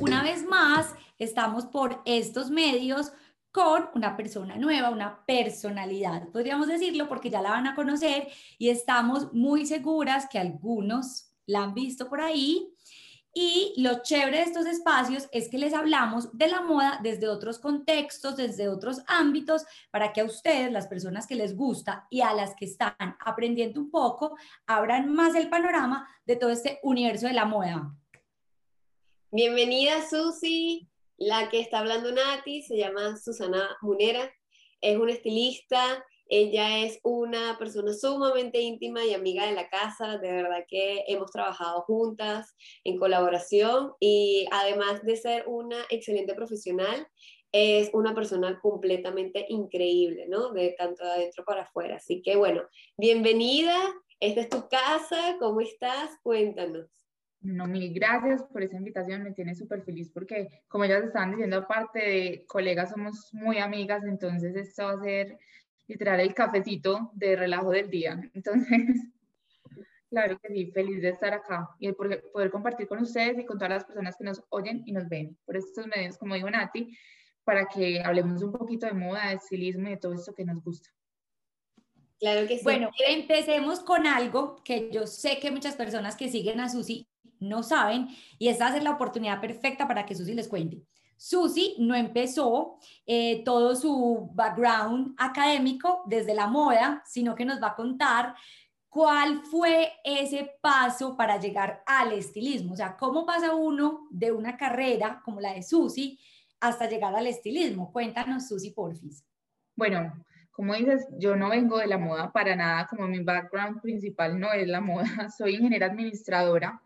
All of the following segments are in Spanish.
Una vez más, estamos por estos medios con una persona nueva, una personalidad, podríamos decirlo, porque ya la van a conocer y estamos muy seguras que algunos la han visto por ahí. Y lo chévere de estos espacios es que les hablamos de la moda desde otros contextos, desde otros ámbitos, para que a ustedes, las personas que les gusta y a las que están aprendiendo un poco, abran más el panorama de todo este universo de la moda. Bienvenida, Susi. La que está hablando Nati se llama Susana Munera, es una estilista, ella es una persona sumamente íntima y amiga de la casa, de verdad que hemos trabajado juntas en colaboración y además de ser una excelente profesional, es una persona completamente increíble, ¿no? De tanto de adentro para afuera. Así que bueno, bienvenida, esta es tu casa, ¿cómo estás? Cuéntanos. No, mil gracias por esa invitación, me tiene súper feliz porque como ellas estaban diciendo, aparte de colegas, somos muy amigas, entonces esto va a ser literal el cafecito de relajo del día. Entonces, claro que sí, feliz de estar acá y de poder compartir con ustedes y con todas las personas que nos oyen y nos ven por estos medios, como dijo Nati, para que hablemos un poquito de moda, de estilismo y de todo esto que nos gusta. Claro que sí. Bueno, empecemos con algo que yo sé que muchas personas que siguen a Susi no saben y esta ser la oportunidad perfecta para que Susi les cuente. Susi no empezó eh, todo su background académico desde la moda, sino que nos va a contar cuál fue ese paso para llegar al estilismo. O sea, cómo pasa uno de una carrera como la de Susi hasta llegar al estilismo. Cuéntanos, Susi, porfis. Bueno, como dices, yo no vengo de la moda para nada, como mi background principal no es la moda, soy ingeniera administradora.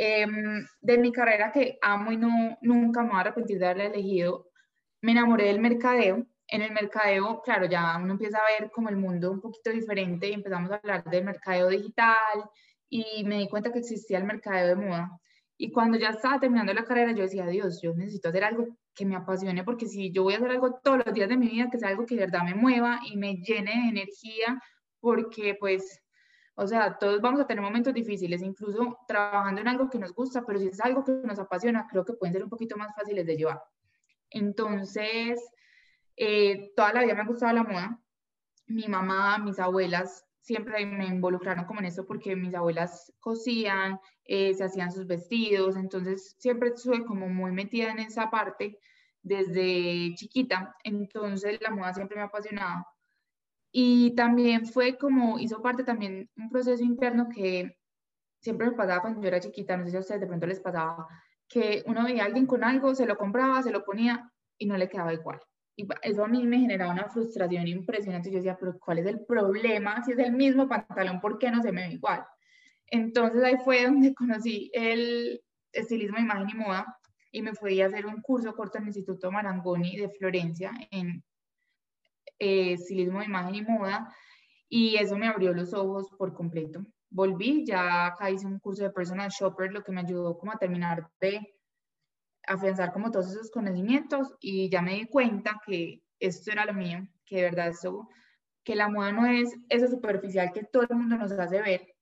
Em, de mi carrera que amo y no, nunca me voy a arrepentir de haberla elegido, me enamoré del mercadeo. En el mercadeo, claro, ya uno empieza a ver como el mundo un poquito diferente y empezamos a hablar del mercadeo digital y me di cuenta que existía el mercadeo de moda. Y cuando ya estaba terminando la carrera, yo decía, Dios, yo necesito hacer algo que me apasione, porque si yo voy a hacer algo todos los días de mi vida, que sea algo que de verdad me mueva y me llene de energía, porque pues, o sea, todos vamos a tener momentos difíciles, incluso trabajando en algo que nos gusta, pero si es algo que nos apasiona, creo que pueden ser un poquito más fáciles de llevar. Entonces, eh, toda la vida me ha gustado la moda. Mi mamá, mis abuelas siempre me involucraron como en eso porque mis abuelas cosían, eh, se hacían sus vestidos, entonces siempre estuve como muy metida en esa parte desde chiquita, entonces la moda siempre me ha apasionado. Y también fue como, hizo parte también un proceso interno que siempre me pasaba cuando yo era chiquita, no sé si a ustedes de pronto les pasaba, que uno veía a alguien con algo, se lo compraba, se lo ponía y no le quedaba igual. Y eso a mí me generaba una frustración impresionante. Yo decía, pero ¿cuál es el problema? Si es el mismo pantalón, ¿por qué no se me ve igual? Entonces ahí fue donde conocí el estilismo, imagen y moda y me fui a hacer un curso corto en el Instituto Marangoni de Florencia en eh, estilismo, imagen y moda y eso me abrió los ojos por completo. Volví, ya acá hice un curso de personal shopper, lo que me ayudó como a terminar de afianzar como todos esos conocimientos y ya me di cuenta que esto era lo mío, que de verdad eso, que la moda no es eso superficial que todo el mundo nos hace ver,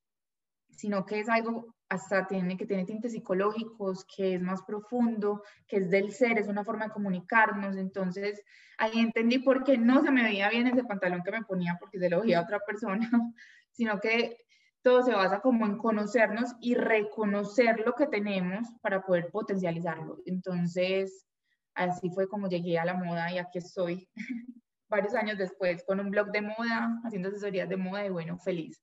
sino que es algo hasta tiene que tener tintes psicológicos, que es más profundo, que es del ser, es una forma de comunicarnos. Entonces, ahí entendí por qué no se me veía bien ese pantalón que me ponía porque se lo veía a otra persona, sino que todo se basa como en conocernos y reconocer lo que tenemos para poder potencializarlo. Entonces, así fue como llegué a la moda y aquí estoy varios años después con un blog de moda, haciendo asesorías de moda y bueno, feliz.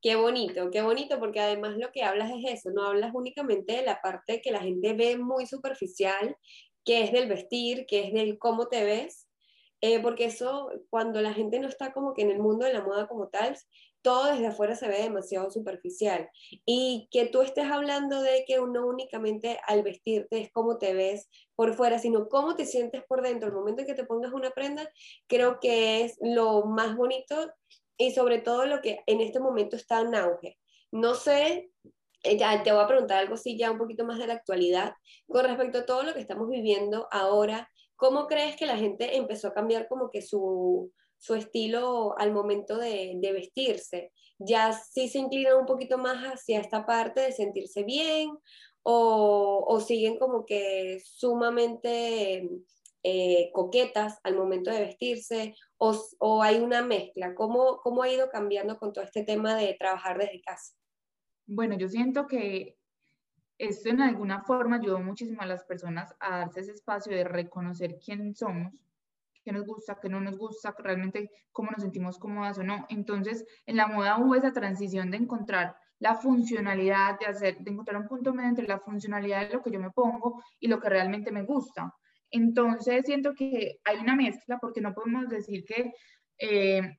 Qué bonito, qué bonito, porque además lo que hablas es eso, no hablas únicamente de la parte que la gente ve muy superficial, que es del vestir, que es del cómo te ves, eh, porque eso, cuando la gente no está como que en el mundo de la moda como tal, todo desde afuera se ve demasiado superficial. Y que tú estés hablando de que no únicamente al vestirte es cómo te ves por fuera, sino cómo te sientes por dentro. El momento en que te pongas una prenda, creo que es lo más bonito y sobre todo lo que en este momento está en auge. No sé, eh, ya te voy a preguntar algo así ya un poquito más de la actualidad, con respecto a todo lo que estamos viviendo ahora, ¿cómo crees que la gente empezó a cambiar como que su su estilo al momento de, vestirse. Ya sí se inclinan un poquito más hacia esta parte de sentirse bien o siguen como que sumamente eh, coquetas al momento de vestirse o, hay una mezcla? ¿Cómo, ¿Cómo ha ido cambiando con todo este tema de trabajar desde casa? Bueno, yo siento que esto en alguna forma ayudó muchísimo a las personas a darse ese espacio de reconocer quién somos, qué nos gusta, qué no nos gusta, realmente cómo nos sentimos cómodas o no. Entonces, en la moda hubo esa transición de encontrar la funcionalidad, de, hacer, de encontrar un punto medio entre la funcionalidad de lo que yo me pongo y lo que realmente me gusta. Entonces, siento que hay una mezcla porque no podemos decir que, eh,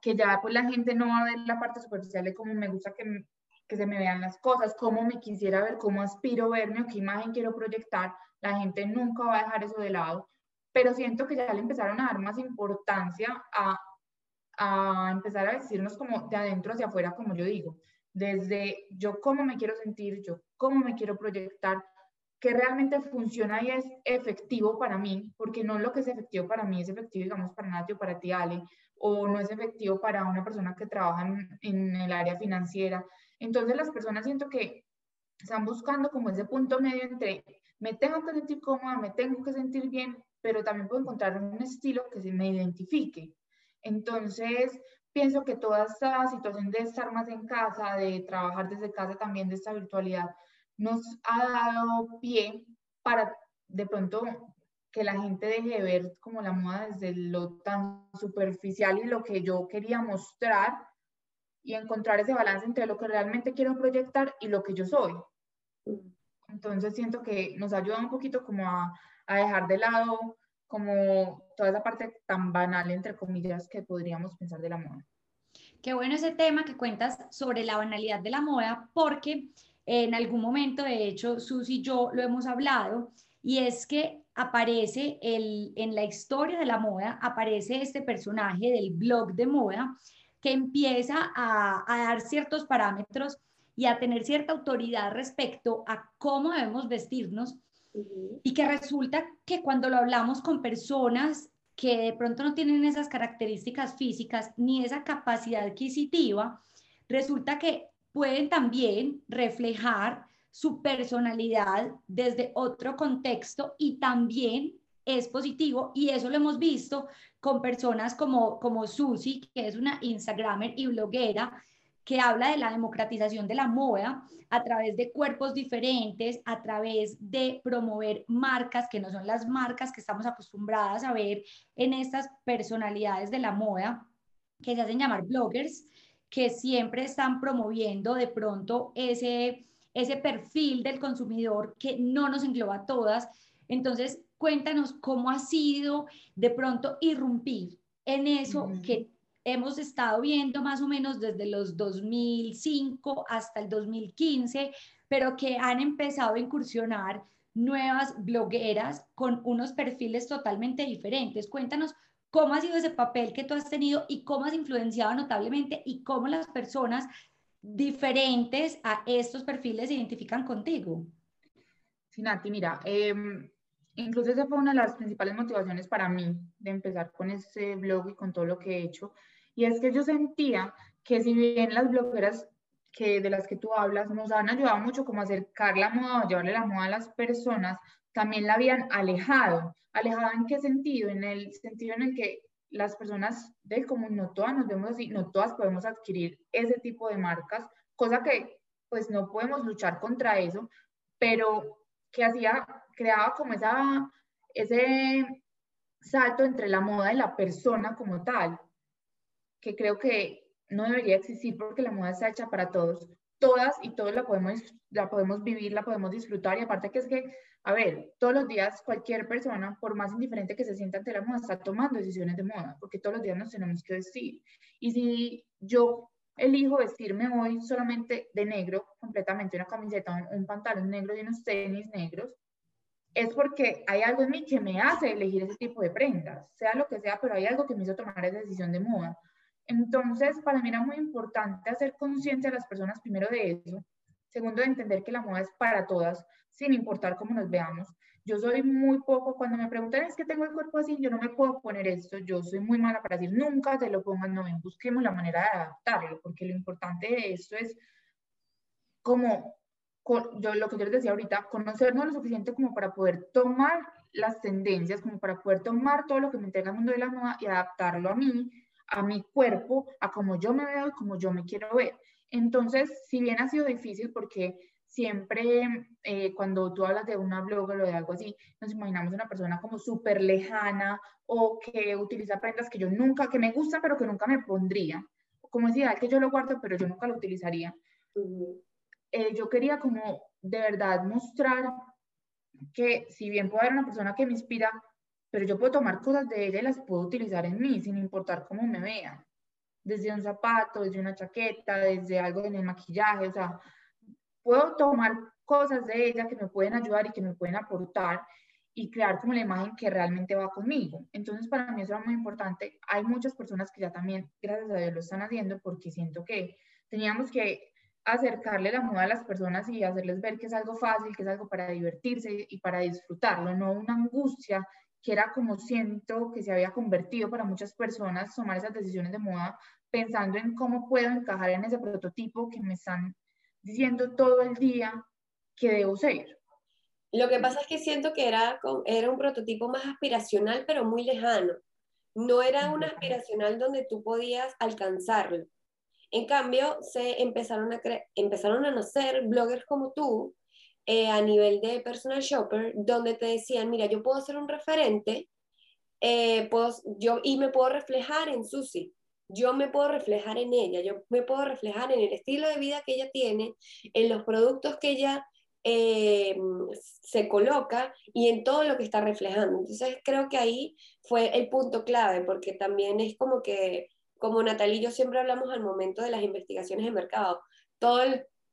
que ya pues la gente no va a ver la parte superficial de cómo me gusta que, que se me vean las cosas, cómo me quisiera ver, cómo aspiro verme o qué imagen quiero proyectar. La gente nunca va a dejar eso de lado, pero siento que ya le empezaron a dar más importancia a, a empezar a decirnos como de adentro hacia afuera, como yo digo, desde yo cómo me quiero sentir, yo cómo me quiero proyectar, que realmente funciona y es efectivo para mí, porque no lo que es efectivo para mí es efectivo, digamos, para Nati o para ti, Ale, o no es efectivo para una persona que trabaja en, en el área financiera. Entonces las personas siento que están buscando como ese punto medio entre me tengo que sentir cómoda, me tengo que sentir bien, pero también puedo encontrar un estilo que se me identifique. Entonces, pienso que toda esta situación de estar más en casa, de trabajar desde casa también, de esta virtualidad, nos ha dado pie para de pronto que la gente deje de ver como la moda desde lo tan superficial y lo que yo quería mostrar y encontrar ese balance entre lo que realmente quiero proyectar y lo que yo soy. Entonces siento que nos ayuda un poquito como a, a dejar de lado como toda esa parte tan banal, entre comillas, que podríamos pensar de la moda. Qué bueno ese tema que cuentas sobre la banalidad de la moda, porque en algún momento, de hecho, Susi y yo lo hemos hablado, y es que aparece el, en la historia de la moda, aparece este personaje del blog de moda que empieza a, a dar ciertos parámetros y a tener cierta autoridad respecto a cómo debemos vestirnos y que resulta que cuando lo hablamos con personas que de pronto no tienen esas características físicas ni esa capacidad adquisitiva, resulta que pueden también reflejar su personalidad desde otro contexto y también es positivo. Y eso lo hemos visto con personas como, como Susi, que es una Instagramer y bloguera que habla de la democratización de la moda a través de cuerpos diferentes, a través de promover marcas que no son las marcas que estamos acostumbradas a ver en estas personalidades de la moda, que se hacen llamar bloggers, que siempre están promoviendo de pronto ese, ese perfil del consumidor que no nos engloba a todas. Entonces, cuéntanos cómo ha sido de pronto irrumpir en eso que hemos estado viendo más o menos desde los 2005 hasta el 2015, pero que han empezado a incursionar nuevas blogueras con unos perfiles totalmente diferentes. Cuéntanos ¿Cómo ha sido ese papel que tú has tenido y cómo has influenciado notablemente y cómo las personas diferentes a estos perfiles se identifican contigo? Sí, Nati, mira, eh, incluso esa fue una de las principales motivaciones para mí de empezar con ese blog y con todo lo que he hecho. Y es que yo sentía que si bien las blogueras que de las que tú hablas nos han ayudado mucho como acercar la moda o llevarle la moda a las personas, también la habían alejado. ¿Alejado en qué sentido? En el sentido en el que las personas del común, no todas nos vemos así, no todas podemos adquirir ese tipo de marcas, cosa que pues no podemos luchar contra eso, pero que hacía, creaba como esa, ese salto entre la moda y la persona como tal, que creo que no debería existir porque la moda está hecha para todos. Todas y todos la podemos, la podemos vivir, la podemos disfrutar y aparte que es que a ver, todos los días cualquier persona, por más indiferente que se sienta ante la moda, está tomando decisiones de moda, porque todos los días nos tenemos que vestir. Y si yo elijo vestirme hoy solamente de negro, completamente una camiseta, un, pantalón negro y unos tenis negros, es porque hay algo en mí que me hace elegir ese tipo de prendas, sea lo que sea, pero hay algo que me hizo tomar esa decisión de moda. Entonces, para mí era muy importante hacer consciente a las personas primero de eso, segundo de entender que la moda es para todas, sin importar cómo nos veamos. yo soy muy poco, cuando me preguntan es que tengo el cuerpo así, yo no me puedo poner esto, yo soy muy mala para decir nunca te lo pongan, no, busquemos la manera de adaptarlo, porque lo importante de esto es como, yo lo que yo les decía ahorita, conocernos lo suficiente como para poder tomar las tendencias, como para poder tomar todo lo que me entrega el mundo de la moda y adaptarlo a mí, a mi cuerpo, a cómo yo me veo y cómo yo me quiero ver. Entonces, si bien ha sido difícil porque siempre eh, cuando tú hablas de una blogger o de algo así, nos imaginamos una persona como súper lejana o que utiliza prendas que yo nunca, que me gustan pero que nunca me pondría. Como es ideal que yo lo guardo pero yo nunca lo utilizaría. Eh, yo quería como de verdad mostrar que si bien puedo haber una persona que me inspira, pero yo puedo tomar cosas de ella y las puedo utilizar en mí sin importar cómo me vean. Desde un zapato, desde una chaqueta, desde algo en el maquillaje, o sea, puedo tomar cosas de ella que me pueden ayudar y que me pueden aportar y crear como la imagen que realmente va conmigo. Entonces, para mí eso era muy importante. Hay muchas personas que ya también, gracias a Dios, lo están haciendo porque siento que teníamos que acercarle la moda a las personas y hacerles ver que es algo fácil, que es algo para divertirse y para disfrutarlo, no una angustia que era como siento que se había convertido para muchas personas tomar esas decisiones de moda pensando en cómo puedo encajar en ese prototipo que me están diciendo todo el día que debo ser. Lo que pasa es que siento que era, era un prototipo más aspiracional, pero muy lejano. No era un aspiracional donde tú podías alcanzarlo. En cambio, se empezaron a, empezaron a nacer bloggers como tú eh, a nivel de personal shopper, donde te decían, mira, yo puedo ser un referente eh, puedo, yo, y me puedo reflejar en Susi yo me puedo reflejar en ella, yo me puedo reflejar en el estilo de vida que ella tiene, en los productos que ella eh, se coloca y en todo lo que está reflejando. Entonces creo que ahí fue el punto clave, porque también es como que, como Natalie y yo siempre hablamos al momento de las investigaciones de mercado, todo,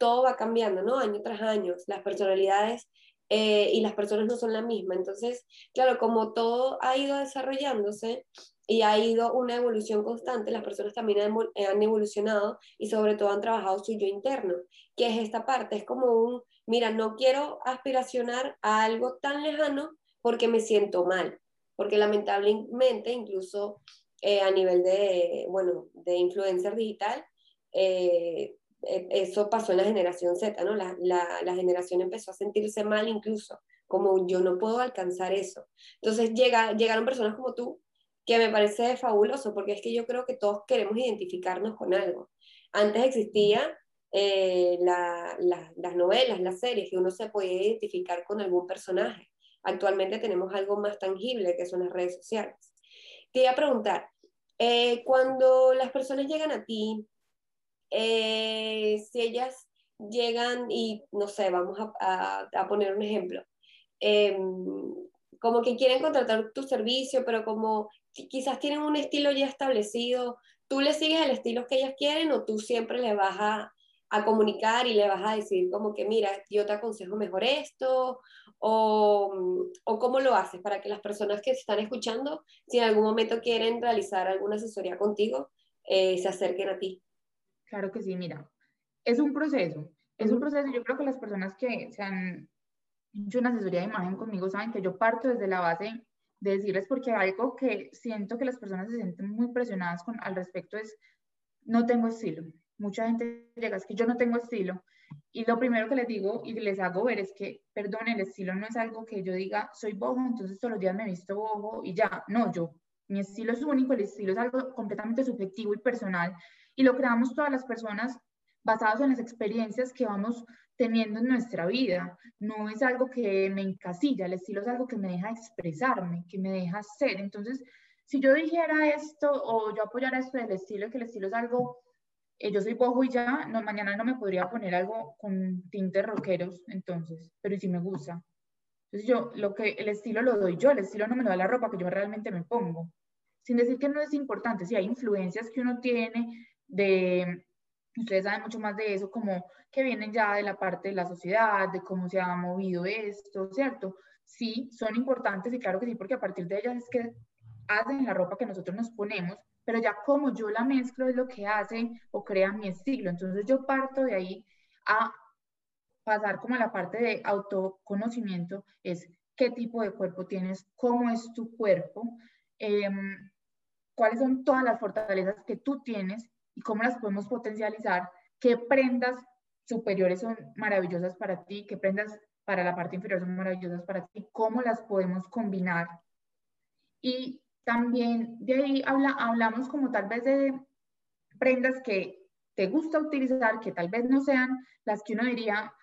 todo va cambiando, ¿no? Año tras año, las personalidades eh, y las personas no son la misma. Entonces, claro, como todo ha ido desarrollándose, y ha ido una evolución constante, las personas también han, evolucionado y sobre todo han trabajado su yo interno, que es esta parte, es como un, mira, no quiero aspiracionar a algo tan lejano porque me siento mal, porque lamentablemente incluso eh, a nivel de, bueno, de influencer digital, eh, eso pasó en la generación Z, ¿no? La, la, la, generación empezó a sentirse mal incluso, como yo no puedo alcanzar eso. Entonces llega, llegaron personas como tú que me parece fabuloso, porque es que yo creo que todos queremos identificarnos con algo. Antes existía eh, las novelas, las series, que uno se podía identificar con algún personaje. Actualmente tenemos algo más tangible, que son las redes sociales. Te iba a preguntar, eh, cuando las personas llegan a ti, eh, si ellas llegan y, no sé, vamos a, poner un ejemplo, em, como que quieren contratar tu servicio, pero como quizás tienen un estilo ya establecido, tú le sigues el estilo que ellas quieren o tú siempre le vas a, comunicar y le vas a decir como que, mira, yo te aconsejo mejor esto, o, o cómo lo haces para que las personas que están escuchando, si en algún momento quieren realizar alguna asesoría contigo, eh, se acerquen a ti. Claro que sí, mira, es un proceso, es un proceso, yo creo que las personas que se han hecho una asesoría de imagen conmigo saben que yo parto desde la base de decirles porque algo que siento que las personas se sienten muy presionadas con al respecto es no tengo estilo. Mucha gente llega, es que yo no tengo estilo. Y lo primero que les digo y les hago ver es que, perdón, el estilo no es algo que yo diga, soy bojo, entonces todos los días me visto bojo y ya. No, yo, mi estilo es único, el estilo es algo completamente subjetivo y personal. Y lo creamos todas las personas basados en las experiencias que vamos teniendo en nuestra vida. No es algo que me encasilla, el estilo es algo que me deja expresarme, que me deja ser. Entonces, si yo dijera esto o yo apoyara esto del estilo, que el estilo es algo, eh, yo soy bojo y ya, no, mañana no me podría poner algo con tintes rockeros, entonces, pero si me gusta. Entonces yo, lo que, el estilo lo doy yo, el estilo no me lo da la ropa que yo realmente me pongo. Sin decir que no es importante, si hay influencias que uno tiene de, ustedes saben mucho más de eso, como que vienen ya de la parte de la sociedad, de cómo se ha movido esto, ¿cierto? Sí, son importantes y claro que sí, porque a partir de ellas es que hacen la ropa que nosotros nos ponemos, pero ya como yo la mezclo es lo que hace o crea mi estilo. Entonces yo parto de ahí a pasar como a la parte de autoconocimiento, es qué tipo de cuerpo tienes, cómo es tu cuerpo, em, cuáles son todas las fortalezas que tú tienes y cómo las podemos potencializar, qué prendas superiores son maravillosas para ti, qué prendas para la parte inferior son maravillosas para ti, cómo las podemos combinar. Y también de ahí habla, hablamos como tal vez de prendas que te gusta utilizar, que tal vez no sean las que uno diría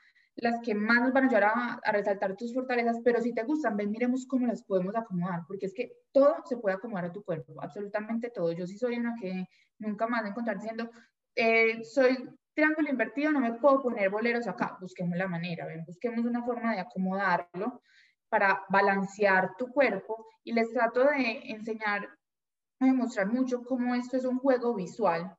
las que más nos van a ayudar a, resaltar tus fortalezas, pero si te gustan, ven, miremos cómo las podemos acomodar, porque es que todo se puede acomodar a tu cuerpo, absolutamente todo. Yo sí soy una que nunca más de encontrar diciendo, eh, soy triángulo invertido, no me puedo poner boleros acá, busquemos la manera, ven, busquemos una forma de acomodarlo para balancear tu cuerpo y les trato de enseñar, a demostrar mucho cómo esto es un juego visual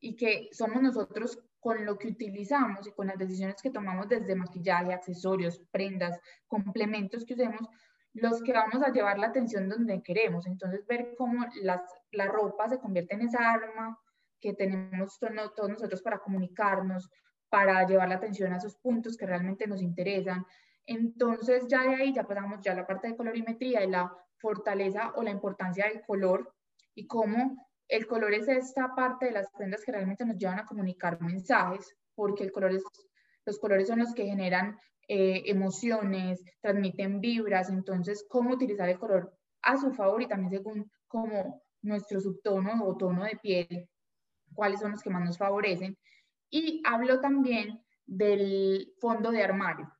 y que somos nosotros con lo que utilizamos y con las decisiones que tomamos desde maquillaje, accesorios, prendas, complementos que usemos, los que vamos a llevar la atención donde queremos. Entonces, ver cómo las, la ropa se convierte en esa arma que tenemos todos nosotros para comunicarnos, para llevar la atención a esos puntos que realmente nos interesan. Entonces, ya de ahí ya pasamos ya a la parte de colorimetría y la fortaleza o la importancia del color y cómo el color es esta parte de las prendas que realmente nos llevan a comunicar mensajes, porque los colores son los que generan eh, emociones, transmiten vibras, entonces cómo utilizar el color a su favor y también según como nuestro subtono o tono de piel, cuáles son los que más nos favorecen. Y hablo también del fondo de armario,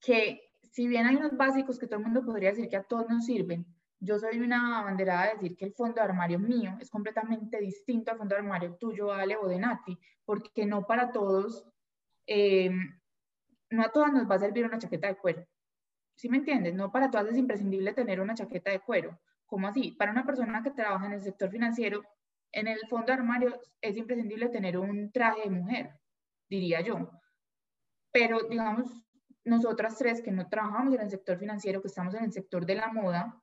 que si bien hay unos básicos que todo el mundo podría decir que a todos nos sirven, yo soy una banderada de decir que el fondo de armario mío es completamente distinto al fondo de armario tuyo, Ale o de Nati, porque no para todos, eh, no a todas nos va a servir una chaqueta de cuero. ¿Sí me entiendes? No para todas es imprescindible tener una chaqueta de cuero. ¿Cómo así? Para una persona que trabaja en el sector financiero, en el fondo de armario es imprescindible tener un traje de mujer, diría yo. Pero digamos, nosotras tres que no trabajamos en el sector financiero, que estamos en el sector de la moda,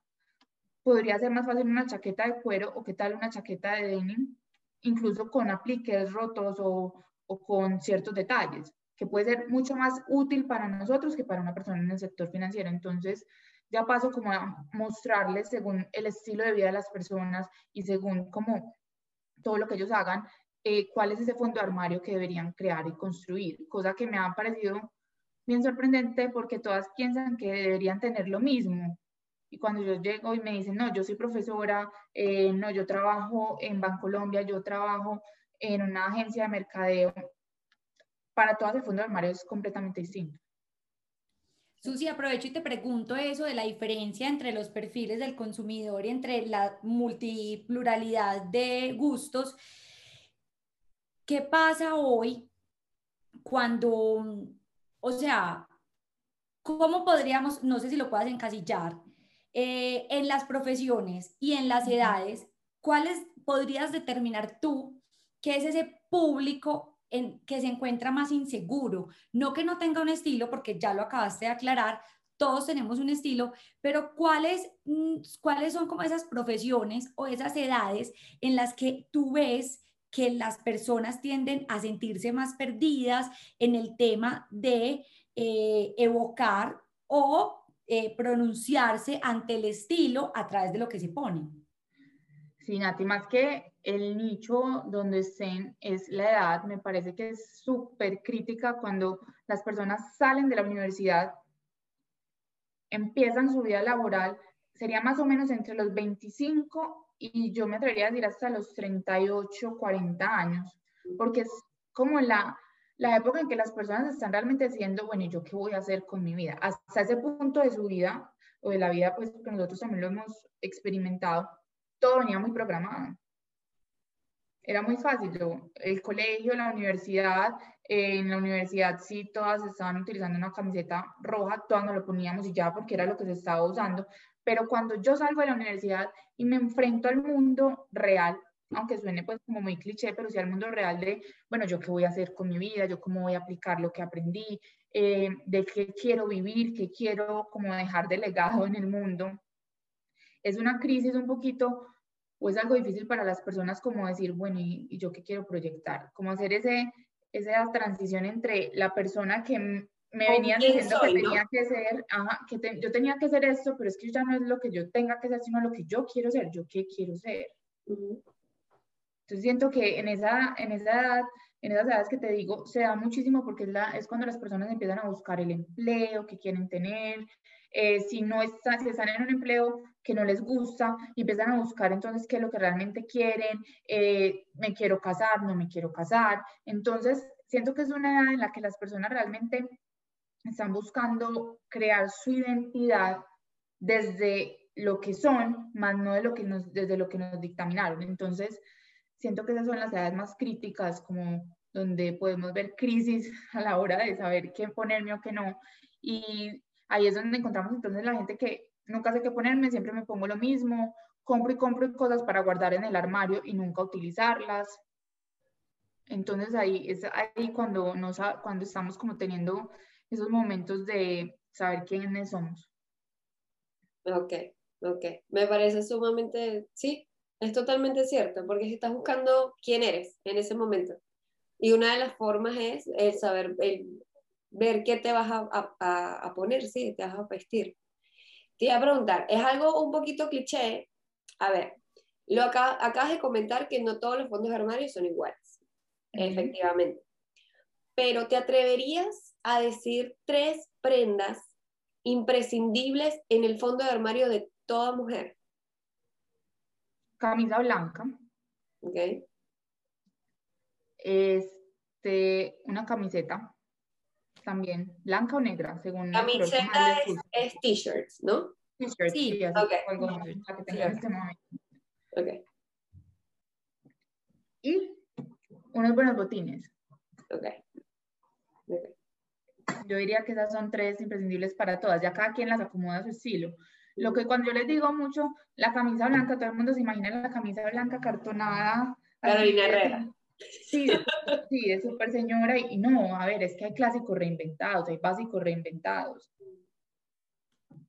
podría ser más fácil una chaqueta de cuero o qué tal una chaqueta de denim, incluso con apliques rotos o, o con ciertos detalles, que puede ser mucho más útil para nosotros que para una persona en el sector financiero. Entonces, ya paso como a mostrarles según el estilo de vida de las personas y según como todo lo que ellos hagan, eh, cuál es ese fondo de armario que deberían crear y construir, cosa que me ha parecido bien sorprendente porque todas piensan que deberían tener lo mismo, y cuando yo llego y me dicen, no, yo soy profesora, eh, no, yo trabajo en Bancolombia, yo trabajo en una agencia de mercadeo, para todas el fondo de armario es completamente distinto. Susi, aprovecho y te pregunto eso de la diferencia entre los perfiles del consumidor y entre la multipluralidad de gustos. ¿Qué pasa hoy cuando, o sea, cómo podríamos, no sé si lo puedas encasillar, eh, en las profesiones y en las edades, ¿cuáles podrías determinar tú que es ese público en, que se encuentra más inseguro? No que no tenga un estilo, porque ya lo acabaste de aclarar, todos tenemos un estilo, pero ¿cuáles, mm, ¿cuáles son como esas profesiones o esas edades en las que tú ves que las personas tienden a sentirse más perdidas en el tema de eh, evocar o eh, pronunciarse ante el estilo a través de lo que se pone. Sí, Nati, más que el nicho donde estén es la edad, me parece que es súper crítica cuando las personas salen de la universidad, empiezan su vida laboral, sería más o menos entre los 25 y yo me atrevería a decir hasta los 38, 40 años, porque es como la, la época en que las personas están realmente diciendo, bueno, ¿y yo qué voy a hacer con mi vida? Hasta ese punto de su vida, o de la vida, pues que nosotros también lo hemos experimentado, todo venía muy programado. Era muy fácil, el colegio, la universidad, en la universidad sí todas estaban utilizando una camiseta roja, todas nos lo poníamos y ya porque era lo que se estaba usando, pero cuando yo salgo de la universidad y me enfrento al mundo real, aunque suene pues como muy cliché, pero sí al mundo real de, bueno, yo qué voy a hacer con mi vida, yo cómo voy a aplicar lo que aprendí, eh, de qué quiero vivir, qué quiero como dejar de legado en el mundo. Es una crisis un poquito, o es algo difícil para las personas como decir, bueno, ¿y, y yo qué quiero proyectar? Como hacer ese, esa transición entre la persona que me venían diciendo que tenía que ser, ajá, que yo tenía que ser esto, pero es que ya no es lo que yo tenga que ser, sino lo que yo quiero ser, yo qué quiero ser. Entonces siento que en esa, en esa edad, en esas edades que te digo, se da muchísimo porque es, la, es cuando las personas empiezan a buscar el empleo que quieren tener, eh, si no están, si están en un empleo que no les gusta, y empiezan a buscar entonces qué es lo que realmente quieren, eh, me quiero casar, no me quiero casar. Entonces, siento que es una edad en la que las personas realmente están buscando crear su identidad desde lo que son, más no de lo que nos, desde lo que nos dictaminaron. Entonces, siento que esas son las edades más críticas, como donde podemos ver crisis a la hora de saber qué ponerme o qué no. Y ahí es donde encontramos entonces la gente que nunca sé qué ponerme, siempre me pongo lo mismo, compro y compro cosas para guardar en el armario y nunca utilizarlas. Entonces ahí es ahí cuando, nos, cuando estamos como teniendo esos momentos de saber quiénes somos. Ok, ok. Me parece sumamente, sí, es totalmente cierto, porque estás buscando quién eres en ese momento. Y una de las formas es el saber, el ver qué te vas a, a, poner, sí, te vas a vestir. Te iba a preguntar, es algo un poquito cliché. A ver, lo acá, acabas de comentar que no todos los fondos de armario son iguales, efectivamente. Pero ¿te atreverías a decir tres prendas imprescindibles en el fondo de armario de toda mujer? Camisa blanca. Ok. Este, una camiseta también, blanca o negra, según Camiseta es, es t-shirts, ¿no? T-shirts, sí, sí okay. que tenga en este momento. Ok. Y unos buenos botines. Ok. okay. Yo diría que esas son tres imprescindibles para todas, ya cada quien las acomoda a su estilo. Lo que cuando yo les digo mucho, la camisa blanca, todo el mundo se imagina la camisa blanca cartonada. Carolina Herrera. Sí, sí, es súper señora y, no, a ver, es que hay clásicos reinventados, hay básicos reinventados.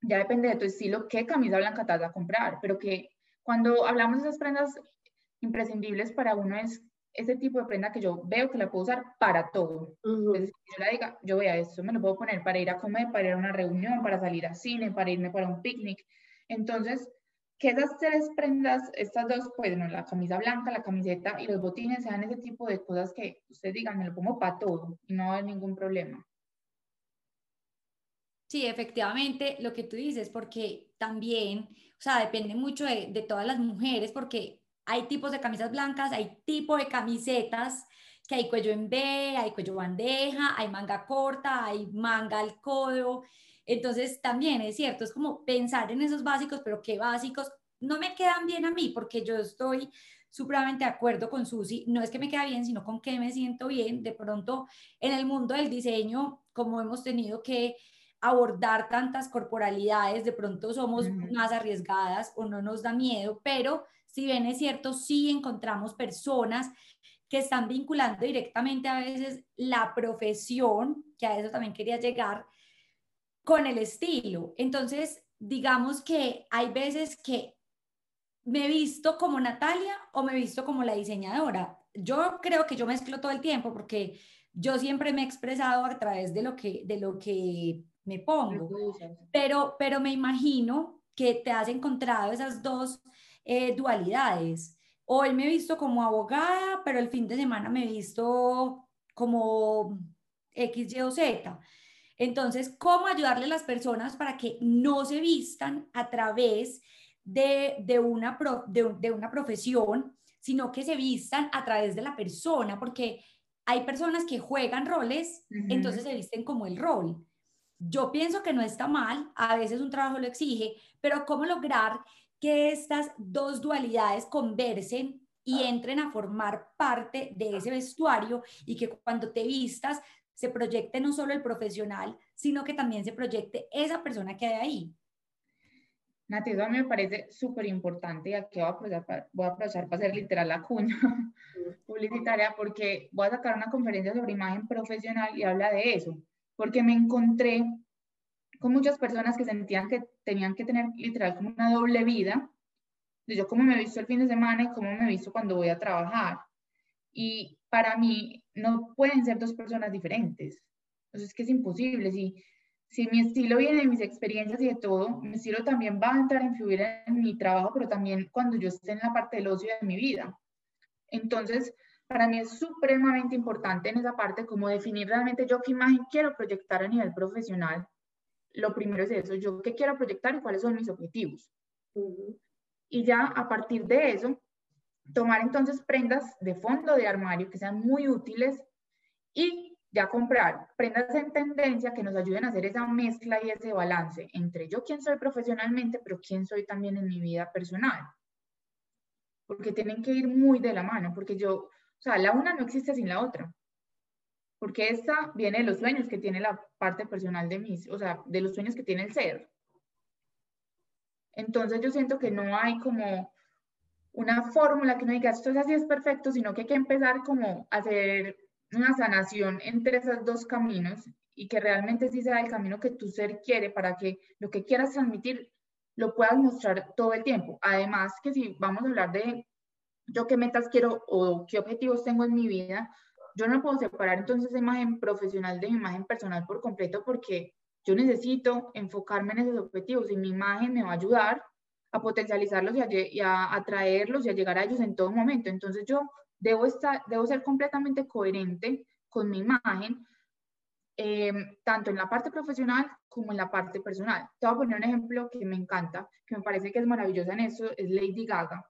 Ya depende de tu estilo, qué camisa blanca te vas a comprar, pero que cuando hablamos de esas prendas imprescindibles para uno es ese tipo de prenda que yo veo que la puedo usar para todo. Entonces, yo la diga, yo voy a esto, me lo puedo poner para ir a comer, para ir a una reunión, para salir al cine, para irme para un picnic. Entonces, que esas tres prendas, estas dos, pues, no, la camisa blanca, la camiseta y los botines sean ese tipo de cosas que ustedes digan, me lo pongo para todo y no hay ningún problema. Sí, efectivamente, lo que tú dices, porque también, o sea, depende mucho de, de todas las mujeres, porque hay tipos de camisas blancas, hay tipo de camisetas que hay cuello en B, hay cuello bandeja, hay manga corta, hay manga al codo. Entonces también es cierto, es como pensar en esos básicos, pero qué básicos no me quedan bien a mí porque yo estoy supremamente de acuerdo con Susi, no es que me queda bien, sino con que me siento bien. De pronto en el mundo del diseño, como hemos tenido que abordar tantas corporalidades, de pronto somos más arriesgadas o no nos da miedo, pero si bien es cierto, sí encontramos personas que están vinculando directamente a veces la profesión, que a eso también quería llegar, con el estilo. Entonces, digamos que hay veces que me he visto como Natalia o me he visto como la diseñadora. Yo creo que yo mezclo todo el tiempo porque yo siempre me he expresado a través de lo que, de lo que me pongo. Pero, pero me imagino que te has encontrado esas dos eh, dualidades. Hoy me he visto como abogada, pero el fin de semana me he visto como X, Y o Z. Entonces, ¿cómo ayudarle a las personas para que no se vistan a través de, de una, de, una profesión, sino que se vistan a través de la persona? Porque hay personas que juegan roles, entonces se visten como el rol. Yo pienso que no está mal, a veces un trabajo lo exige, pero ¿cómo lograr que estas dos dualidades conversen y entren a formar parte de ese vestuario y que cuando te vistas se proyecte no solo el profesional, sino que también se proyecte esa persona que hay ahí. Nati, eso a mí me parece súper importante y aquí voy a, para, voy a aprovechar para hacer literal la cuña publicitaria porque voy a sacar una conferencia sobre imagen profesional y habla de eso, porque me encontré con muchas personas que sentían que tenían que tener literal como una doble vida, de yo cómo me he visto el fin de semana y cómo me visto cuando voy a trabajar. Y para mí no pueden ser dos personas diferentes. Entonces es que es imposible. Si, si mi estilo viene de mis experiencias y de todo, mi estilo también va a entrar a influir en mi trabajo, pero también cuando yo esté en la parte del ocio de mi vida. Entonces, para mí es supremamente importante en esa parte como definir realmente yo qué imagen quiero proyectar a nivel profesional. Lo primero es eso, yo qué quiero proyectar y cuáles son mis objetivos. Y ya a partir de eso, tomar entonces prendas de fondo de armario que sean muy útiles y ya comprar prendas en tendencia que nos ayuden a hacer esa mezcla y ese balance entre yo quién soy profesionalmente, pero quién soy también en mi vida personal. Porque tienen que ir muy de la mano, porque yo, o sea, la una no existe sin la otra. Porque esta viene de los sueños que tiene la parte personal de mis, o sea, de los sueños que tiene el ser. Entonces yo siento que no hay como una fórmula que no diga esto es así, es perfecto, sino que hay que empezar como a hacer una sanación entre esos dos caminos y que realmente sí sea el camino que tu ser quiere para que lo que quieras transmitir lo puedas mostrar todo el tiempo. Además que si vamos a hablar de yo qué metas quiero o qué objetivos tengo en mi vida, yo no puedo separar entonces esa imagen profesional de mi imagen personal por completo porque yo necesito enfocarme en esos objetivos y mi imagen me va a ayudar a potencializarlos y a, y a atraerlos y a llegar a ellos en todo momento. Entonces yo debo, estar, debo ser completamente coherente con mi imagen, eh, tanto en la parte profesional como en la parte personal. Te voy a poner un ejemplo que me encanta, que me parece que es maravillosa en eso, es Lady Gaga.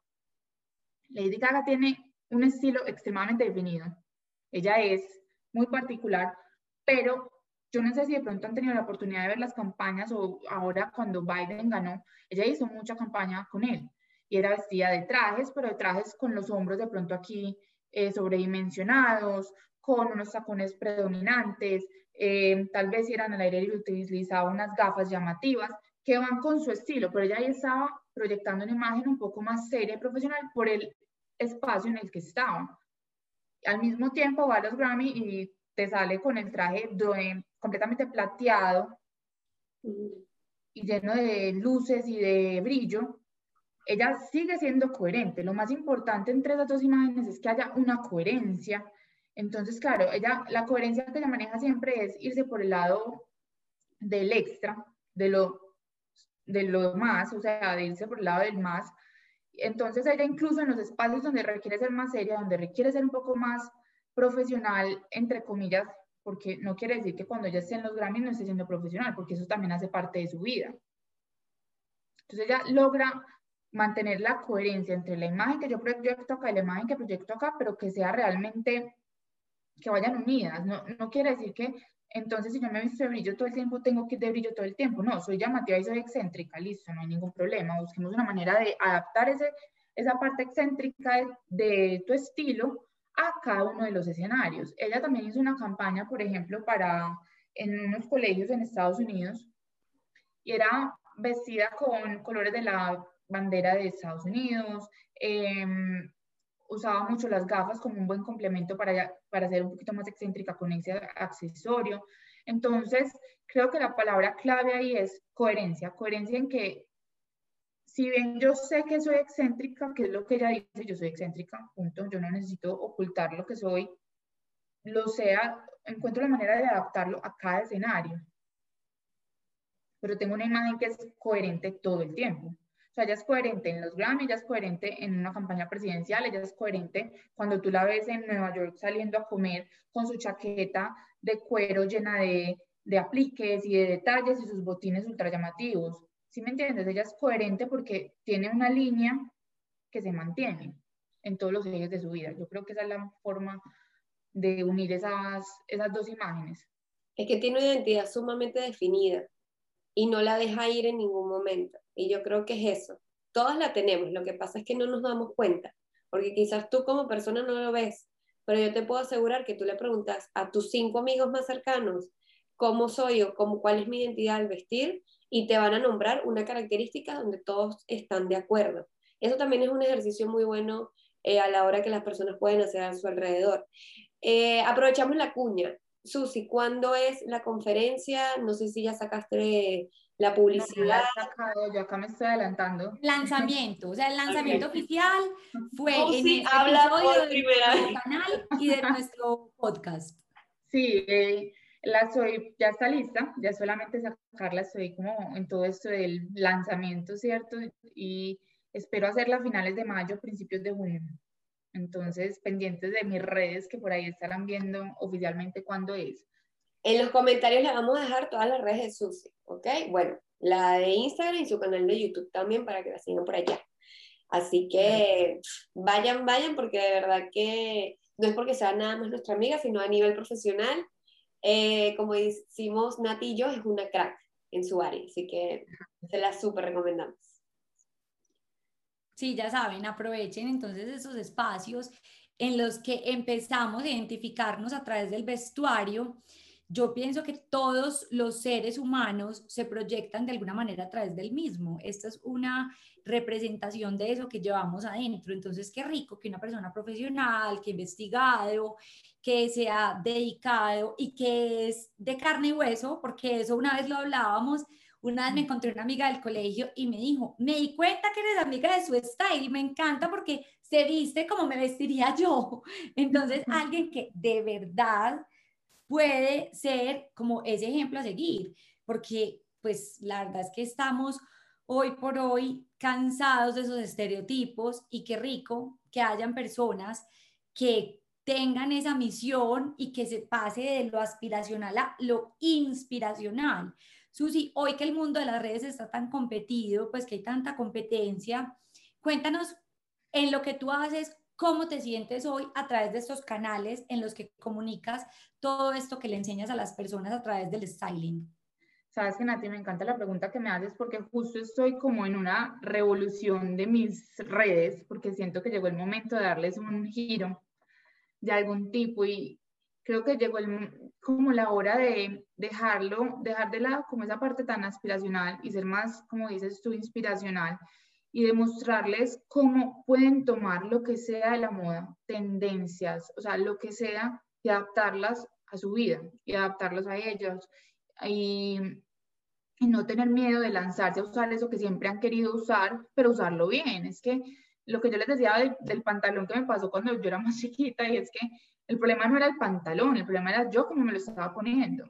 Lady Gaga tiene un estilo extremadamente definido. Ella es muy particular, pero yo no sé si de pronto han tenido la oportunidad de ver las campañas o ahora cuando Biden ganó, ella hizo mucha campaña con él y era vestida de trajes, pero de trajes con los hombros de pronto aquí eh, sobredimensionados, con unos tacones predominantes, eh, tal vez eran al aire y utilizaba unas gafas llamativas que van con su estilo, pero ella ahí estaba proyectando una imagen un poco más seria y profesional por el espacio en el que estaba. Al mismo tiempo va a los Grammy y te sale con el traje completamente plateado y lleno de luces y de brillo, ella sigue siendo coherente. Lo más importante entre las dos imágenes es que haya una coherencia. Entonces, claro, ella, la coherencia que ella maneja siempre es irse por el lado del extra, de lo, de lo más, o sea, de irse por el lado del más. Entonces, ella incluso en los espacios donde requiere ser más seria, donde requiere ser un poco más profesional, entre comillas, porque no quiere decir que cuando ella esté en los Grammy no esté siendo profesional, porque eso también hace parte de su vida. Entonces ella logra mantener la coherencia entre la imagen que yo proyecto acá y la imagen que proyecto acá, pero que sea realmente, que vayan unidas. No, no quiere decir que entonces si yo me visto de brillo todo el tiempo, tengo que ir de brillo todo el tiempo. No, soy llamativa y soy excéntrica, listo, no hay ningún problema. Busquemos una manera de adaptar ese, esa parte excéntrica de, tu estilo a cada uno de los escenarios. Ella también hizo una campaña, por ejemplo, para en unos colegios en Estados Unidos y era vestida con colores de la bandera de Estados Unidos, em, usaba mucho las gafas como un buen complemento para, para ser un poquito más excéntrica con ese accesorio. Entonces, creo que la palabra clave ahí es coherencia, coherencia en que si bien yo sé que soy excéntrica, que es lo que ella dice, yo soy excéntrica, punto, yo no necesito ocultar lo que soy, lo sea, encuentro la manera de adaptarlo a cada escenario. Pero tengo una imagen que es coherente todo el tiempo. Sea, ella es coherente en los Grammy, ella es coherente en una campaña presidencial, ella es coherente cuando tú la ves en Nueva York saliendo a comer con su chaqueta de cuero llena de, de apliques y de detalles y sus botines ultra llamativos. ¿Sí me entiendes? Ella es coherente porque tiene una línea que se mantiene en todos los ejes de su vida. Yo creo que esa es la forma de unir esas, esas dos imágenes. Es que tiene una identidad sumamente definida y no la deja ir en ningún momento. Y yo creo que es eso. Todas la tenemos, lo que pasa es que no nos damos cuenta, porque quizás tú como persona no lo ves, pero yo te puedo asegurar que tú le preguntas a tus cinco amigos más cercanos cómo soy o cómo, cuál es mi identidad al vestir y te van a nombrar una característica donde todos están de acuerdo. Eso también es un ejercicio muy bueno eh, a la hora que las personas pueden hacer a su alrededor. Eh, aprovechamos la cuña. Susi, ¿cuándo es la conferencia? No sé si ya sacaste la publicidad. No, yo acá me estoy adelantando. Lanzamiento, o sea, el lanzamiento oficial fue oh, en sí, el habla por de primera vez. canal y de nuestro podcast. Sí, eh, La ya está lista, ya solamente sacarla, estoy como en todo esto del lanzamiento, ¿cierto? Y espero hacerla a finales de mayo, principios de junio. Entonces, pendientes de mis redes que por ahí estarán viendo oficialmente cuándo es. En los comentarios le vamos a dejar todas las redes de Susi, ¿ok? Bueno, la de Instagram y su canal de YouTube también para que la sigan por allá. Así que vayan, vayan, porque de verdad que no es porque sea nada más nuestra amiga, sino a nivel profesional. Eh, como decimos, Nati y yo es una crack en su área, así que se la súper recomendamos. Sí, ya saben, aprovechen entonces esos espacios en los que empezamos a identificarnos a través del vestuario yo pienso que todos los seres humanos se proyectan de alguna manera a través del mismo. Esta es una representación de eso que llevamos adentro. Entonces, qué rico que una persona profesional, que ha investigado, que se ha dedicado y que es de carne y hueso, porque eso una vez lo hablábamos. Una vez me encontré una amiga del colegio y me dijo, me di cuenta que eres amiga de su style y me encanta porque se viste como me vestiría yo. Entonces, alguien que de verdad puede ser como ese ejemplo a seguir, porque pues la verdad es que estamos hoy por hoy cansados de esos estereotipos y qué rico que hayan personas que tengan esa misión y que se pase de lo aspiracional a lo inspiracional. Susi, hoy que el mundo de las redes está tan competido, pues que hay tanta competencia, cuéntanos en lo que tú haces, ¿Cómo te sientes hoy a través de estos canales en los que comunicas todo esto que le enseñas a las personas a través del styling? Sabes que Nati, me encanta la pregunta que me haces porque justo estoy como en una revolución de mis redes porque siento que llegó el momento de darles un giro de algún tipo y creo que llegó el, como la hora de dejarlo, dejar de lado como esa parte tan aspiracional y ser más, como dices tú, inspiracional y demostrarles cómo pueden tomar lo que sea de la moda, tendencias, o sea, lo que sea, y adaptarlas a su vida y adaptarlas a ellos. Y, no tener miedo de lanzarse a usar eso que siempre han querido usar, pero usarlo bien. Es que lo que yo les decía del, del pantalón que me pasó cuando yo era más chiquita, y es que el problema no era el pantalón, el problema era yo como me lo estaba poniendo.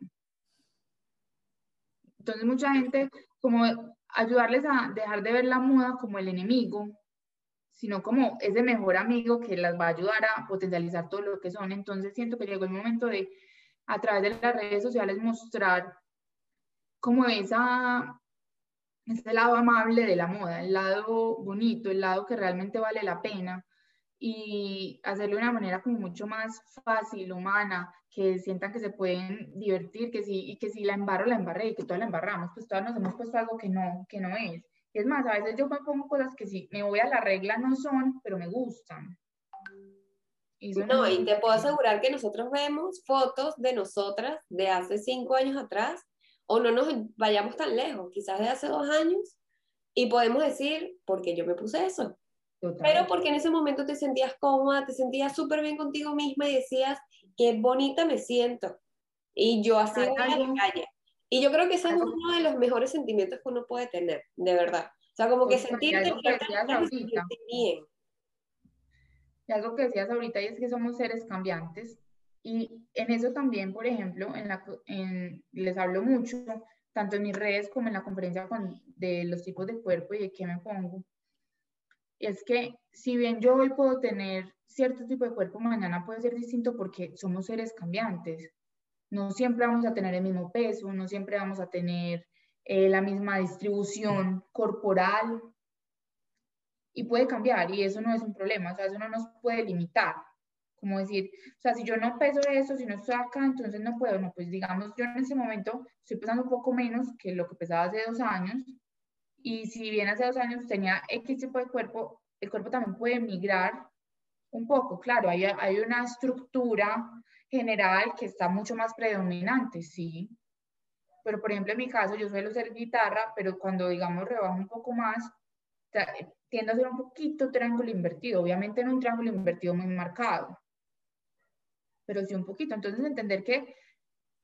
Entonces mucha gente como ayudarles a dejar de ver la moda como el enemigo, sino como ese mejor amigo que las va a ayudar a potencializar todo lo que son. Entonces siento que llegó el momento de, a través de las redes sociales, mostrar como esa, ese lado amable de la moda, el lado bonito, el lado que realmente vale la pena y hacerlo de una manera como mucho más fácil, humana, que sientan que se pueden divertir, que sí, y que si la embarro, la embarré, y que todas la embarramos, pues todas nos hemos puesto algo que no, que no es. es más, a veces yo me pongo cosas que si me voy a la regla no son, pero me gustan. Y no, y te puedo asegurar que nosotros vemos fotos de nosotras de hace cinco años atrás, o no nos vayamos tan lejos, quizás de hace dos años, y podemos decir, ¿por qué yo me puse eso? Pero porque en ese momento te sentías cómoda, te sentías súper bien contigo misma y decías, qué bonita me siento. Y yo así voy a la calle. Y yo creo que ese es uno de los mejores sentimientos que uno puede tener, de verdad. O sea, como que sentirte bien. Y algo que decías ahorita y es que somos seres cambiantes. Y en eso también, por ejemplo, en la, en, les hablo mucho, tanto en mis redes como en la conferencia con, de los tipos de cuerpo y de qué me pongo es que si bien yo hoy puedo tener cierto tipo de cuerpo, mañana puede ser distinto porque somos seres cambiantes. No siempre vamos a tener el mismo peso, no siempre vamos a tener eh, la misma distribución corporal y puede cambiar y eso no es un problema, o sea, eso no nos puede limitar. Como decir, o sea, si yo no peso eso, si no estoy acá, entonces no puedo. No, pues digamos, yo en ese momento estoy pesando un poco menos que lo que pesaba hace dos años, y si bien hace dos años tenía X tipo de cuerpo, el cuerpo también puede migrar un poco. Claro, hay, hay una estructura general que está mucho más predominante, sí. Pero por ejemplo, en mi caso, yo suelo ser guitarra, pero cuando digamos rebajo un poco más, tiendo a ser un poquito triángulo invertido. Obviamente no un triángulo invertido muy marcado, pero sí un poquito. Entonces, entender que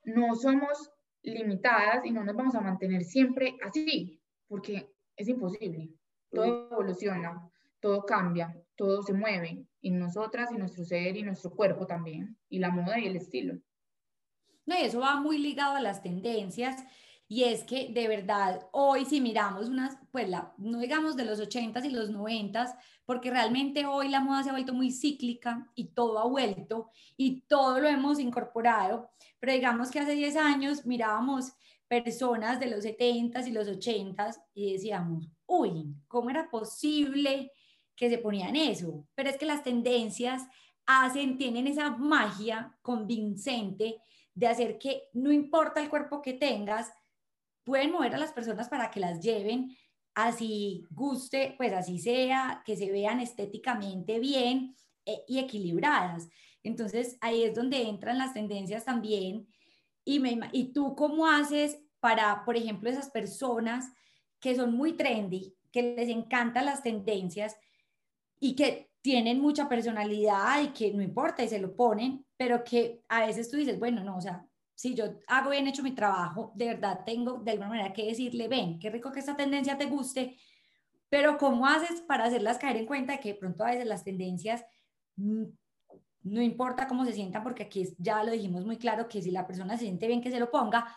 no somos limitadas y no nos vamos a mantener siempre así porque es imposible. Todo evoluciona, todo cambia, todo se mueve, y nosotras y nuestro ser y nuestro cuerpo también, y la moda y el estilo. No, y eso va muy ligado a las tendencias. Y es que de verdad, hoy si miramos unas, pues la, no digamos de los 80s y los 90s, porque realmente hoy la moda se ha vuelto muy cíclica y todo ha vuelto y todo lo hemos incorporado, pero digamos que hace 10 años mirábamos personas de los 70s y los 80s y decíamos, uy, ¿cómo era posible que se ponían eso? Pero es que las tendencias hacen, tienen esa magia convincente de hacer que no importa el cuerpo que tengas, pueden mover a las personas para que las lleven así guste, pues así sea, que se vean estéticamente bien eh, y equilibradas. Entonces ahí es donde entran las tendencias también. Y, me, y tú cómo haces para, por ejemplo, esas personas que son muy trendy, que les encantan las tendencias y que tienen mucha personalidad y que no importa y se lo ponen, pero que a veces tú dices, bueno, no, o sea, si yo hago bien hecho mi trabajo, de verdad tengo de alguna manera que decirle, ven, qué rico que esta tendencia te guste, pero ¿cómo haces para hacerlas caer en cuenta de que de pronto a veces las tendencias mm, no importa cómo se sientan, porque aquí ya lo dijimos muy claro que si la persona se siente bien que se lo ponga,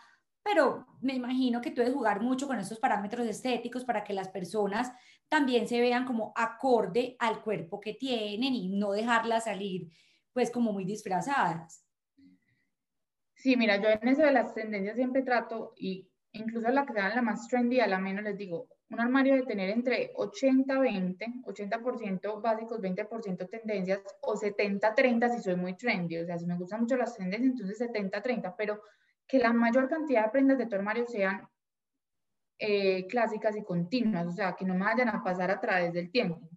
pero me imagino que tú debes jugar mucho con estos parámetros estéticos para que las personas también se vean como acorde al cuerpo que tienen y no dejarlas salir pues como muy disfrazadas. Sí, mira, yo en eso de las tendencias siempre trato, y incluso la que sean la más trendy, a la menos les digo, un armario de tener entre 80-20, 80%, básicos, 20% tendencias, o 70-30 si soy muy trendy, o sea, si me gustan mucho las tendencias, entonces 70-30, pero que la mayor cantidad de prendas de tu armario sean eh, clásicas y continuas, o sea, que no me vayan a pasar a través del tiempo,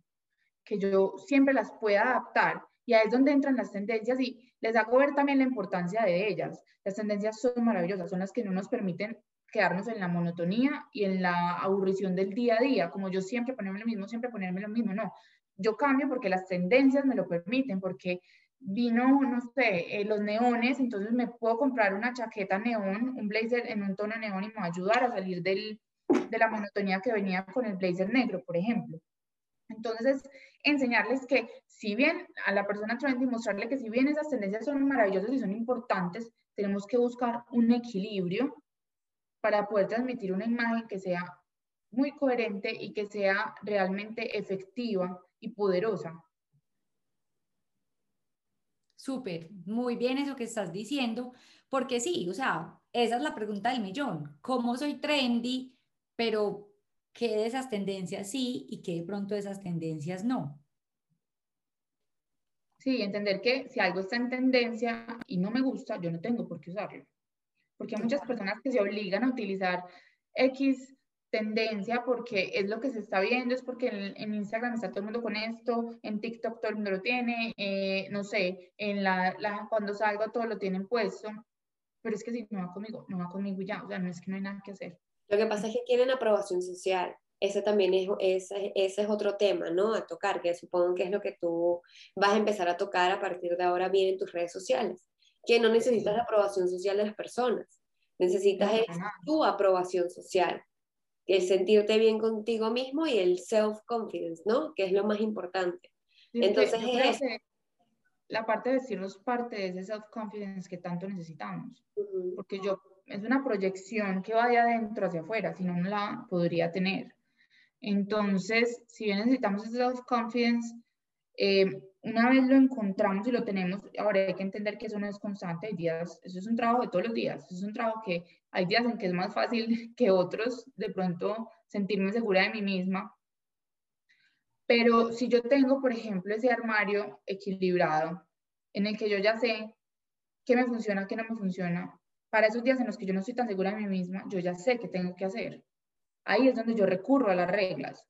que yo siempre las pueda adaptar y ahí es donde entran las tendencias y les hago ver también la importancia de ellas. Las tendencias son maravillosas, son las que no nos permiten quedarnos en la monotonía y en la aburrición del día a día, como yo siempre ponerme lo mismo, siempre ponerme lo mismo, no. Yo cambio porque las tendencias me lo permiten, porque vino, no sé, eh, los neones, entonces me puedo comprar una chaqueta neón, un blazer en un tono neón y me va a ayudar a salir del, de la monotonía que venía con el blazer negro, por ejemplo. Entonces, enseñarles que si bien a la persona trendy, mostrarle que si bien esas tendencias son maravillosas y son importantes, tenemos que buscar un equilibrio para poder transmitir una imagen que sea muy coherente y que sea realmente efectiva y poderosa. Súper, muy bien eso que estás diciendo, porque sí, o sea, esa es la pregunta del millón. ¿Cómo soy trendy, pero qué de esas tendencias sí y qué de pronto de esas tendencias no. Sí, entender que si algo está en tendencia y no me gusta, yo no tengo por qué usarlo. Porque hay muchas personas que se obligan a utilizar X tendencia porque es lo que se está viendo, es porque en, Instagram está todo el mundo con esto, en TikTok todo el mundo lo tiene, eh, no sé, en la, la, cuando salgo todo lo tienen puesto, pero es que si no va conmigo, no va conmigo ya, o sea, no es que no hay nada que hacer. Lo que pasa es que quieren aprobación social. Ese también es, ese, ese es otro tema, ¿no? A tocar, que supongo que es lo que tú vas a empezar a tocar a partir de ahora bien en tus redes sociales. Que no necesitas la aprobación social de las personas, necesitas tu aprobación social, el sentirte bien contigo mismo y el self-confidence, ¿no? Que es lo más importante. Entonces es la parte de decirnos parte de ese self-confidence que tanto necesitamos. Porque yo es una proyección que va de adentro hacia afuera, si no, no la podría tener. Entonces, si bien necesitamos ese self-confidence, eh, una vez lo encontramos y lo tenemos, ahora hay que entender que eso no es constante, hay días, eso es un trabajo de todos los días, es un trabajo que hay días en que es más fácil que otros de pronto sentirme segura de mí misma. Pero si yo tengo, por ejemplo, ese armario equilibrado, en el que yo ya sé qué me funciona, qué no me funciona, para esos días en los que yo no estoy tan segura de mí misma, yo ya sé qué tengo que hacer. Ahí es donde yo recurro a las reglas.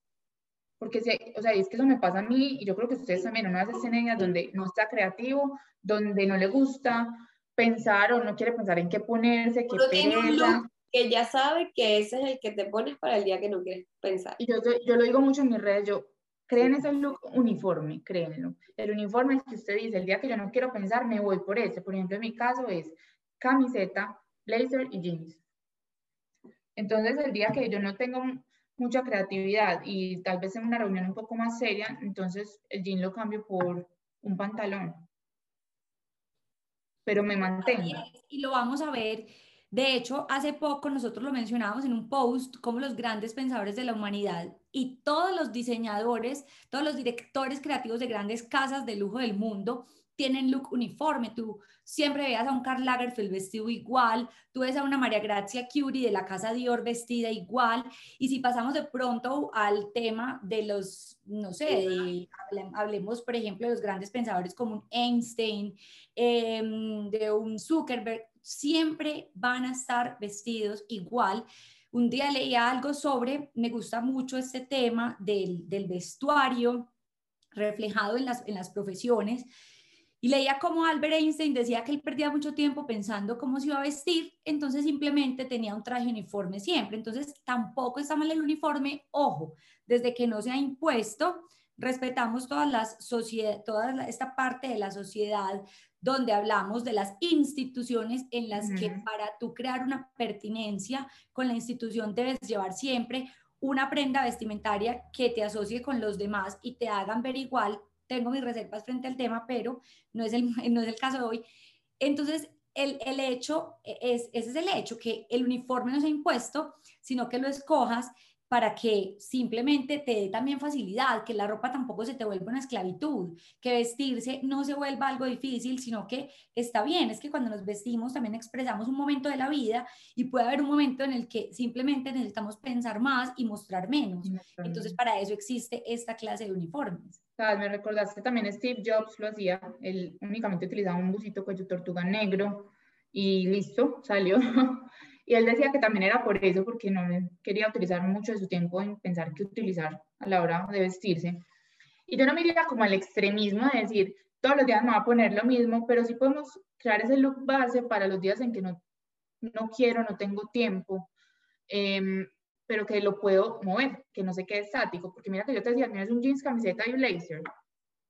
Porque, o sea, es que eso me pasa a mí y yo creo que ustedes también, una vez en ellas donde no está creativo, donde no le gusta pensar o no quiere pensar en qué ponerse, qué pereza. que ya sabe que ese es el que te pones para el día que no quieres pensar. Y yo, yo lo digo mucho en mis redes, yo, creen ese look uniforme, créenlo. El uniforme es que usted dice, el día que yo no quiero pensar, me voy por ese. Por ejemplo, en mi caso es camiseta, blazer y jeans. Entonces, el día que yo no tengo mucha creatividad y tal vez en una reunión un poco más seria, entonces el jean lo cambio por un pantalón. pero me mantengo. Y lo vamos a ver. De hecho, hace poco nosotros lo mencionábamos en un post como los grandes pensadores de la humanidad y todos los diseñadores, todos los directores creativos de grandes casas de lujo del mundo tienen look uniforme. Tú siempre veas a un Karl Lagerfeld vestido igual, tú ves a una María Grazia Curie de la casa Dior vestida igual. Y si pasamos de pronto al tema de los, no sé, hablemos por ejemplo de los grandes pensadores como un Einstein, em, de un Zuckerberg, siempre van a estar vestidos igual. Un día leía algo sobre, me gusta mucho este tema del, del vestuario reflejado en las, en las profesiones y leía como Albert Einstein decía que él perdía mucho tiempo pensando cómo se iba a vestir, entonces simplemente tenía un traje uniforme siempre. Entonces tampoco está mal el uniforme, ojo, desde que no se ha impuesto, respetamos todas las sociedad, toda esta parte de la sociedad donde hablamos de las instituciones en las que para tú crear una pertinencia con la institución debes llevar siempre una prenda vestimentaria que te asocie con los demás y te hagan ver igual tengo mis reservas frente al tema, pero no es el, no es el caso de hoy. Entonces, el, el hecho, es, ese es el hecho, que el uniforme no se ha impuesto, sino que lo escojas para que simplemente te dé también facilidad, que la ropa tampoco se te vuelva una esclavitud, que vestirse no se vuelva algo difícil, sino que está bien, es que cuando nos vestimos también expresamos un momento de la vida y puede haber un momento en el que simplemente necesitamos pensar más y mostrar menos. Entonces, para eso existe esta clase de uniformes. Me recordaste también Steve Jobs lo hacía, él únicamente utilizaba un busito cuello tortuga negro y listo, salió. Y él decía que también era por eso, porque no quería utilizar mucho de su tiempo en pensar qué utilizar a la hora de vestirse. Y yo no me iría como al extremismo de decir, todos los días me voy a poner lo mismo, pero sí podemos crear ese look base para los días en que no, no quiero, no tengo tiempo, em, pero que lo puedo mover, que no se quede estático. Porque mira que yo te decía, tienes un jeans, camiseta y un blazer,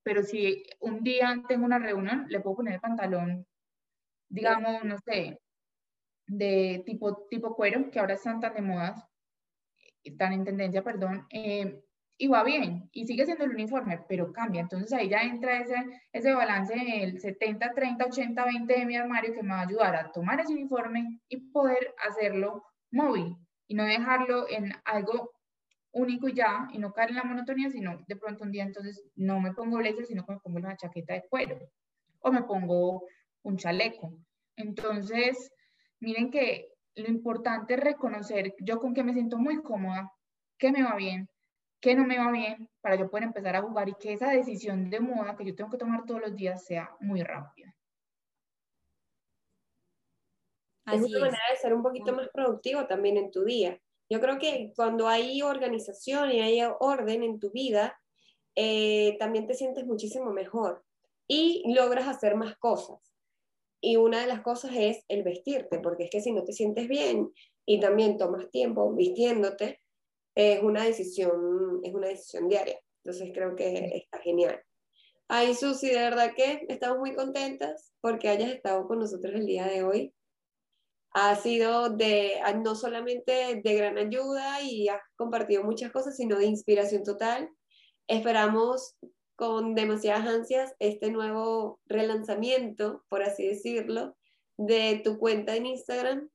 pero si un día tengo una reunión, le puedo poner el pantalón, digamos, no sé, de tipo, tipo cuero, que ahora están tan de moda, tan en tendencia, perdón, eh, y va bien, y sigue siendo el uniforme, pero cambia. Entonces ahí ya entra ese, ese balance el 70, 30, 80, 20 de mi armario que me va a ayudar a tomar ese uniforme y poder hacerlo móvil y no dejarlo en algo único y ya, y no caer en la monotonía, sino de pronto un día entonces no me pongo blazer, sino que me pongo una chaqueta de cuero o me pongo un chaleco. Entonces, miren que lo importante es reconocer yo con qué me siento muy cómoda, qué me va bien, qué no me va bien, para yo poder empezar a jugar y que esa decisión de moda que yo tengo que tomar todos los días sea muy rápida. es una manera de ser un poquito más productivo también en tu día. Yo creo que cuando hay organización y hay orden en tu vida, eh, también te sientes muchísimo mejor y logras hacer más cosas. Y una de las cosas es el vestirte, porque es que si no te sientes bien y también tomas tiempo vistiéndote, es una decisión, es una decisión diaria. Entonces creo que está genial. Ay, Susi, de verdad que estamos muy contentas porque hayas estado con nosotros el día de hoy. Ha sido de, no solamente de gran ayuda y has compartido muchas cosas, sino de inspiración total. Esperamos con demasiadas ansias este nuevo relanzamiento, por así decirlo, de tu cuenta en Instagram.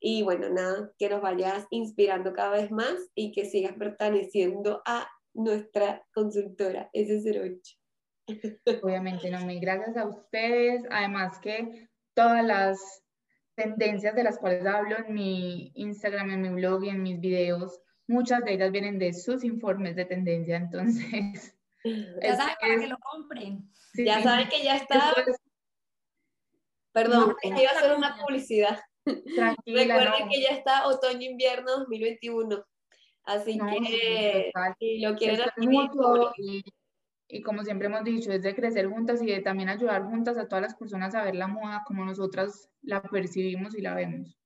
Y bueno, nada, que nos vayas inspirando cada vez más y que sigas perteneciendo a nuestra consultora S08. Obviamente, no, mil gracias a ustedes. Además que todas las tendencias de las cuales hablo en mi Instagram, en mi blog y en mis videos, muchas de ellas vienen de sus informes de tendencia. Entonces, ya saben para que lo compren. ya saben que ya está. Perdón, que iba a hacer una publicidad. Recuerden que ya está otoño-invierno 2021. Así que si lo quieren y, y, como siempre hemos dicho, es de crecer juntas y de también ayudar juntas a todas las personas a ver la moda como nosotras la percibimos y la vemos.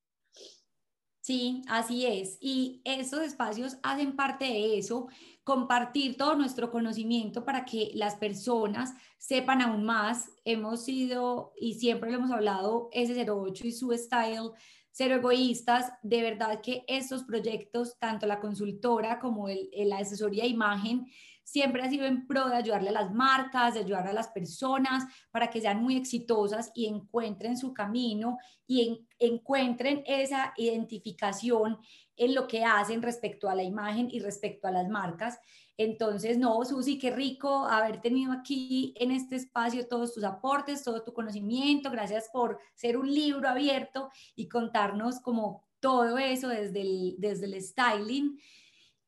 Sí, así es. Y estos espacios hacen parte de eso, compartir todo nuestro conocimiento para que las personas sepan aún más. Hemos sido, y siempre lo hemos hablado, S08 y su style, cero egoístas. De verdad que estos proyectos, tanto la consultora como el, la asesoría de imagen, siempre ha sido en pro de ayudarle a las marcas, de ayudar a las personas para que sean muy exitosas y encuentren su camino y encuentren esa identificación en lo que hacen respecto a la imagen y respecto a las marcas. Entonces, no, Susi, qué rico haber tenido aquí en este espacio todos tus aportes, todo tu conocimiento. Gracias por ser un libro abierto y contarnos como todo eso desde el, desde el styling.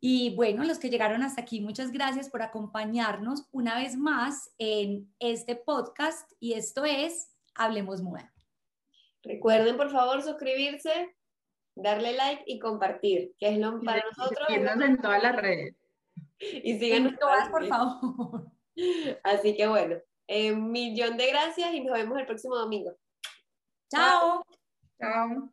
Y bueno, los que llegaron hasta aquí, muchas gracias por acompañarnos una vez más en este podcast y esto es Hablemos Moda. Recuerden por favor suscribirse, darle like y compartir, que es lo para nosotros. Síguenos en todas las redes. Y síganos en todas, por favor. Así que bueno, un millón de gracias y nos vemos el próximo domingo. Chao. Chao.